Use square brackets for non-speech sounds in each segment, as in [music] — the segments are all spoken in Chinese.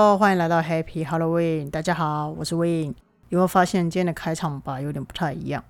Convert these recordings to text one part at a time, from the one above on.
Hello，欢迎来到 Happy Halloween。大家好，我是 Win。有没有发现今天的开场白有点不太一样？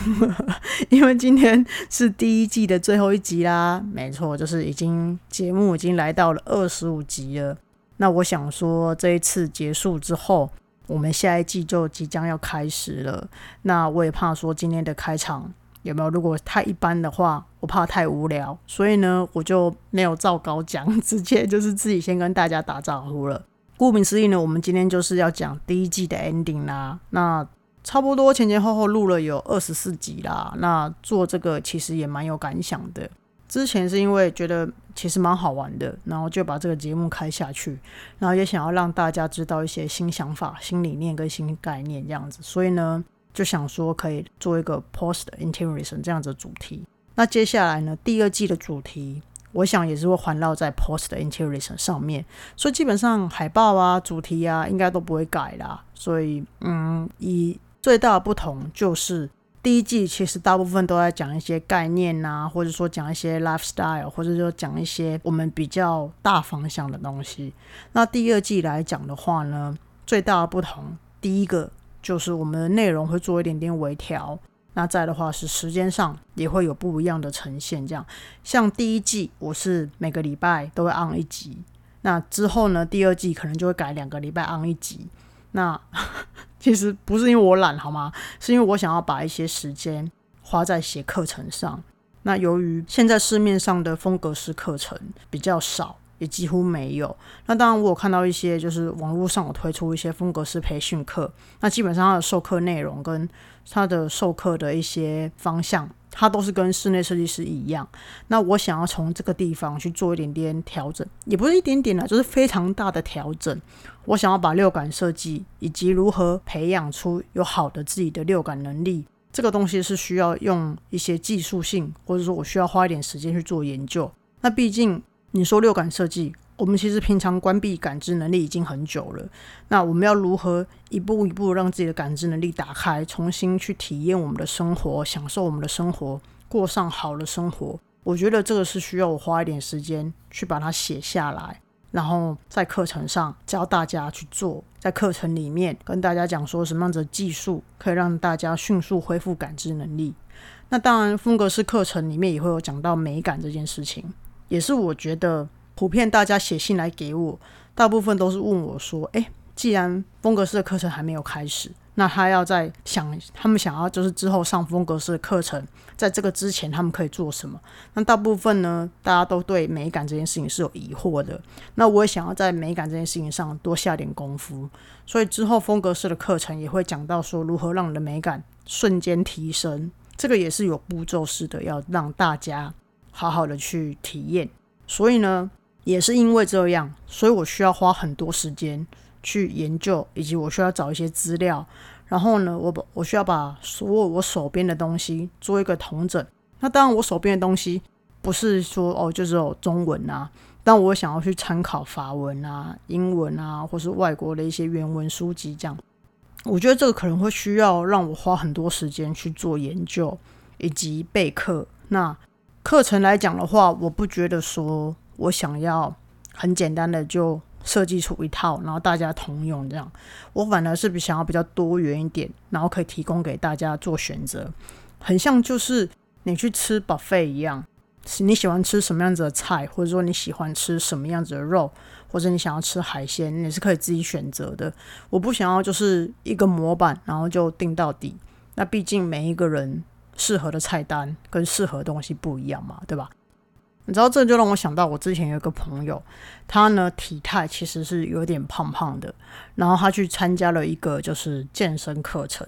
[laughs] 因为今天是第一季的最后一集啦。没错，就是已经节目已经来到了二十五集了。那我想说，这一次结束之后，我们下一季就即将要开始了。那我也怕说今天的开场。有没有？如果太一般的话，我怕太无聊，所以呢，我就没有照稿讲，[laughs] 直接就是自己先跟大家打招呼了。顾名思义呢，我们今天就是要讲第一季的 ending 啦。那差不多前前后后录了有二十四集啦。那做这个其实也蛮有感想的。之前是因为觉得其实蛮好玩的，然后就把这个节目开下去，然后也想要让大家知道一些新想法、新理念跟新概念这样子，所以呢。就想说可以做一个 post interest 这样子的主题。那接下来呢，第二季的主题，我想也是会环绕在 post 的 Interior 上面。所以基本上海报啊、主题啊，应该都不会改啦。所以，嗯，以最大的不同就是第一季其实大部分都在讲一些概念啊，或者说讲一些 lifestyle，或者说讲一些我们比较大方向的东西。那第二季来讲的话呢，最大的不同，第一个。就是我们的内容会做一点点微调，那再的话是时间上也会有不一样的呈现。这样，像第一季我是每个礼拜都会 on 一集，那之后呢，第二季可能就会改两个礼拜 on 一集。那 [laughs] 其实不是因为我懒好吗？是因为我想要把一些时间花在写课程上。那由于现在市面上的风格式课程比较少。几乎没有。那当然，我有看到一些，就是网络上有推出一些风格式培训课。那基本上它的授课内容跟它的授课的一些方向，它都是跟室内设计师一样。那我想要从这个地方去做一点点调整，也不是一点点啦，就是非常大的调整。我想要把六感设计以及如何培养出有好的自己的六感能力，这个东西是需要用一些技术性，或者说我需要花一点时间去做研究。那毕竟。你说六感设计，我们其实平常关闭感知能力已经很久了。那我们要如何一步一步让自己的感知能力打开，重新去体验我们的生活，享受我们的生活，过上好的生活？我觉得这个是需要我花一点时间去把它写下来，然后在课程上教大家去做，在课程里面跟大家讲说什么样子的技术可以让大家迅速恢复感知能力。那当然，风格式课程里面也会有讲到美感这件事情。也是我觉得普遍大家写信来给我，大部分都是问我说：“哎，既然风格式的课程还没有开始，那他要在想，他们想要就是之后上风格式的课程，在这个之前他们可以做什么？”那大部分呢，大家都对美感这件事情是有疑惑的。那我也想要在美感这件事情上多下点功夫，所以之后风格式的课程也会讲到说如何让你的美感瞬间提升，这个也是有步骤式的，要让大家。好好的去体验，所以呢，也是因为这样，所以我需要花很多时间去研究，以及我需要找一些资料，然后呢，我把我需要把所有我手边的东西做一个统整。那当然，我手边的东西不是说哦，就只有中文啊，但我想要去参考法文啊、英文啊，或是外国的一些原文书籍，这样，我觉得这个可能会需要让我花很多时间去做研究以及备课。那课程来讲的话，我不觉得说我想要很简单的就设计出一套，然后大家通用这样。我反而是比想要比较多元一点，然后可以提供给大家做选择。很像就是你去吃 buffet 一样，你喜欢吃什么样子的菜，或者说你喜欢吃什么样子的肉，或者你想要吃海鲜，你是可以自己选择的。我不想要就是一个模板，然后就定到底。那毕竟每一个人。适合的菜单跟适合的东西不一样嘛，对吧？你知道这就让我想到，我之前有一个朋友，他呢体态其实是有点胖胖的，然后他去参加了一个就是健身课程。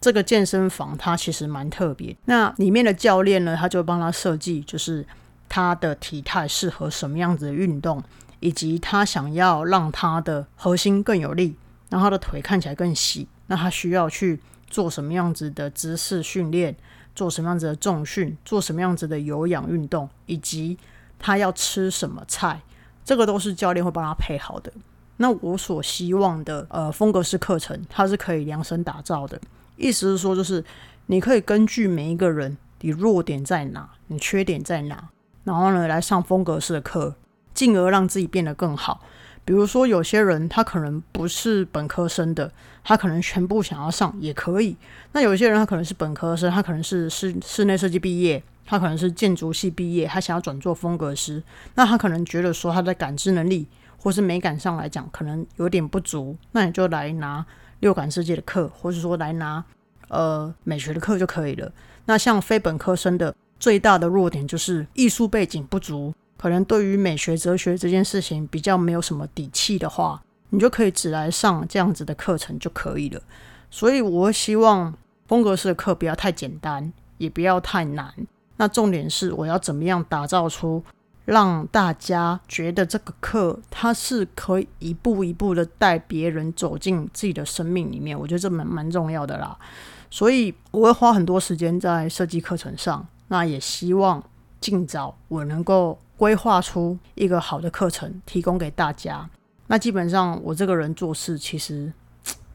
这个健身房它其实蛮特别，那里面的教练呢，他就帮他设计，就是他的体态适合什么样子的运动，以及他想要让他的核心更有力，让他的腿看起来更细，那他需要去做什么样子的姿势训练。做什么样子的重训，做什么样子的有氧运动，以及他要吃什么菜，这个都是教练会帮他配好的。那我所希望的呃风格式课程，它是可以量身打造的。意思是说，就是你可以根据每一个人，你弱点在哪，你缺点在哪，然后呢来上风格式的课，进而让自己变得更好，比如说有些人他可能不是本科生的，他可能全部想要上也可以。那有些人他可能是本科生，他可能是室室内设计毕业，他可能是建筑系毕业，他想要转做风格师，那他可能觉得说他的感知能力或是美感上来讲可能有点不足，那你就来拿六感世界的课，或者说来拿呃美学的课就可以了。那像非本科生的最大的弱点就是艺术背景不足。可能对于美学哲学这件事情比较没有什么底气的话，你就可以只来上这样子的课程就可以了。所以，我希望风格式的课不要太简单，也不要太难。那重点是，我要怎么样打造出让大家觉得这个课它是可以一步一步的带别人走进自己的生命里面。我觉得这蛮蛮重要的啦。所以，我会花很多时间在设计课程上。那也希望尽早我能够。规划出一个好的课程，提供给大家。那基本上我这个人做事其实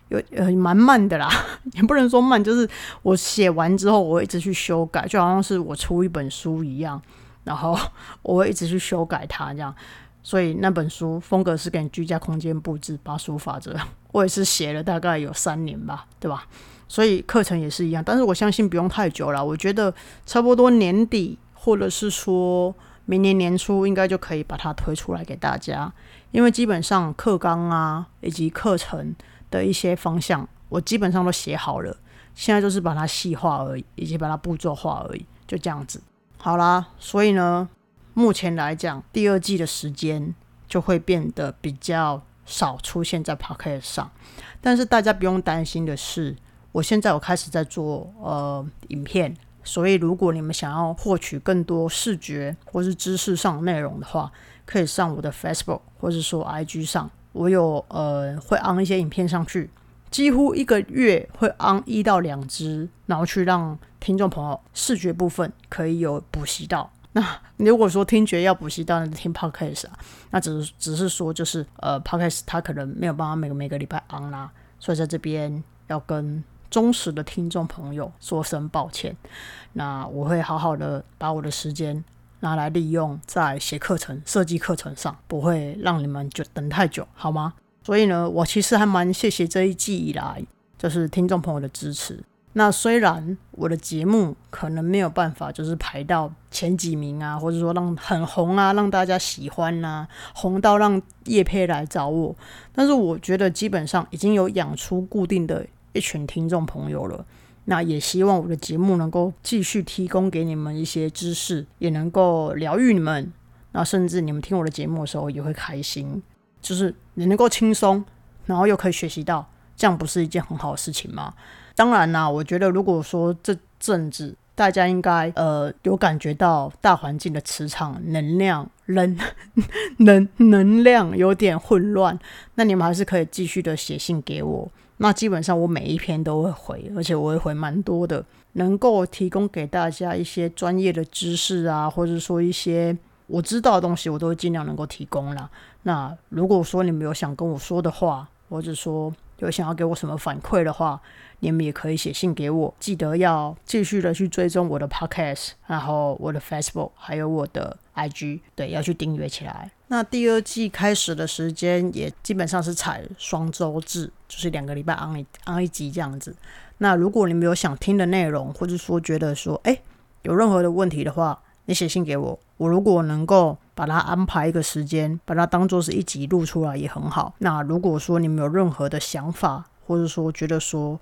有呃蛮慢的啦，[laughs] 也不能说慢，就是我写完之后我会一直去修改，就好像是我出一本书一样，然后我会一直去修改它这样。所以那本书风格是给居家空间布置八书法则，我也是写了大概有三年吧，对吧？所以课程也是一样，但是我相信不用太久了，我觉得差不多年底或者是说。明年年初应该就可以把它推出来给大家，因为基本上课纲啊以及课程的一些方向，我基本上都写好了，现在就是把它细化而已，以及把它步骤化而已，就这样子。好啦，所以呢，目前来讲，第二季的时间就会变得比较少出现在 p o c k e t 上，但是大家不用担心的是，我现在我开始在做呃影片。所以，如果你们想要获取更多视觉或是知识上的内容的话，可以上我的 Facebook 或者说 IG 上，我有呃会安一些影片上去，几乎一个月会安一到两支，然后去让听众朋友视觉部分可以有补习到。那如果说听觉要补习到，那就听 Podcast 啊，那只是只是说就是呃 Podcast 它可能没有办法每个每个礼拜安啦，所以在这边要跟。忠实的听众朋友，说声抱歉。那我会好好的把我的时间拿来利用在写课程、设计课程上，不会让你们就等太久，好吗？所以呢，我其实还蛮谢谢这一季以来就是听众朋友的支持。那虽然我的节目可能没有办法就是排到前几名啊，或者说让很红啊，让大家喜欢呐，红到让叶佩来找我，但是我觉得基本上已经有养出固定的。一群听众朋友了，那也希望我的节目能够继续提供给你们一些知识，也能够疗愈你们。那甚至你们听我的节目的时候也会开心，就是你能够轻松，然后又可以学习到，这样不是一件很好的事情吗？当然啦，我觉得如果说这阵子大家应该呃有感觉到大环境的磁场能量 [laughs] 能能能量有点混乱，那你们还是可以继续的写信给我。那基本上我每一篇都会回，而且我会回蛮多的，能够提供给大家一些专业的知识啊，或者说一些我知道的东西，我都会尽量能够提供啦。那如果说你们有想跟我说的话，或者说有想要给我什么反馈的话，你们也可以写信给我。记得要继续的去追踪我的 Podcast，然后我的 Facebook，还有我的 IG，对，要去订阅起来。那第二季开始的时间也基本上是采双周制，就是两个礼拜安一安一集这样子。那如果你们有想听的内容，或者说觉得说，哎，有任何的问题的话，你写信给我，我如果能够把它安排一个时间，把它当做是一集录出来也很好。那如果说你们有任何的想法，或者说觉得说，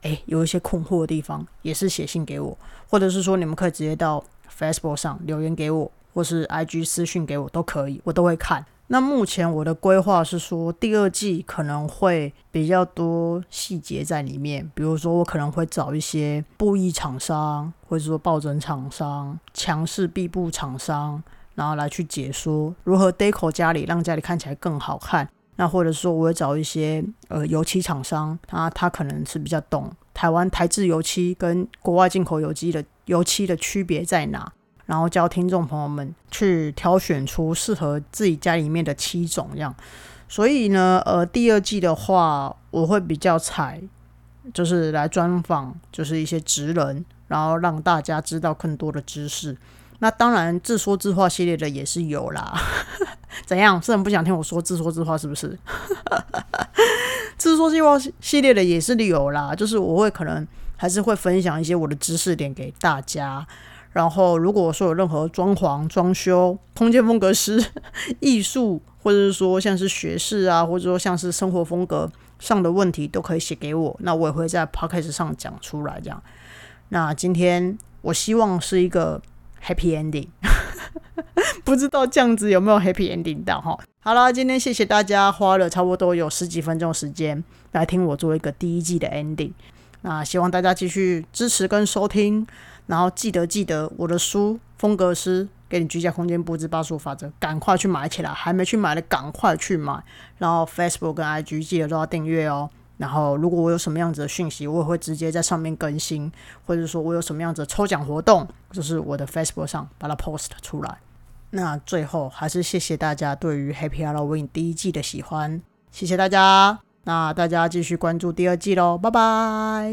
哎，有一些困惑的地方，也是写信给我，或者是说你们可以直接到 Facebook 上留言给我。或是 IG 私讯给我都可以，我都会看。那目前我的规划是说，第二季可能会比较多细节在里面，比如说我可能会找一些布艺厂商，或者说抱枕厂商、强势壁布厂商，然后来去解说如何 deco 家里，让家里看起来更好看。那或者说我会找一些呃油漆厂商，他他可能是比较懂台湾台制油漆跟国外进口油漆的油漆的区别在哪。然后教听众朋友们去挑选出适合自己家里面的七种这样，所以呢，呃，第二季的话，我会比较采，就是来专访，就是一些职人，然后让大家知道更多的知识。那当然，自说自话系列的也是有啦，[laughs] 怎样？是很不想听我说自说自话是不是？[laughs] 自说自话系列的也是有啦，就是我会可能还是会分享一些我的知识点给大家。然后如果说有任何装潢、装修、空间风格师、艺术，或者是说像是学士啊，或者说像是生活风格上的问题，都可以写给我，那我也会在 podcast 上讲出来。这样，那今天我希望是一个 happy ending。[laughs] 不知道这样子有没有 happy ending 到哈？好了，今天谢谢大家花了差不多有十几分钟时间来听我做一个第一季的 ending。那希望大家继续支持跟收听，然后记得记得我的书《风格师给你居家空间布置八十五法则》，赶快去买起来！还没去买的赶快去买。然后 Facebook 跟 IG 记得都要订阅哦。然后如果我有什么样子的讯息，我也会直接在上面更新，或者说我有什么样子的抽奖活动，就是我的 Facebook 上把它 post 出来。那最后还是谢谢大家对于 Happy Halloween 第一季的喜欢，谢谢大家。那大家继续关注第二季喽，拜拜。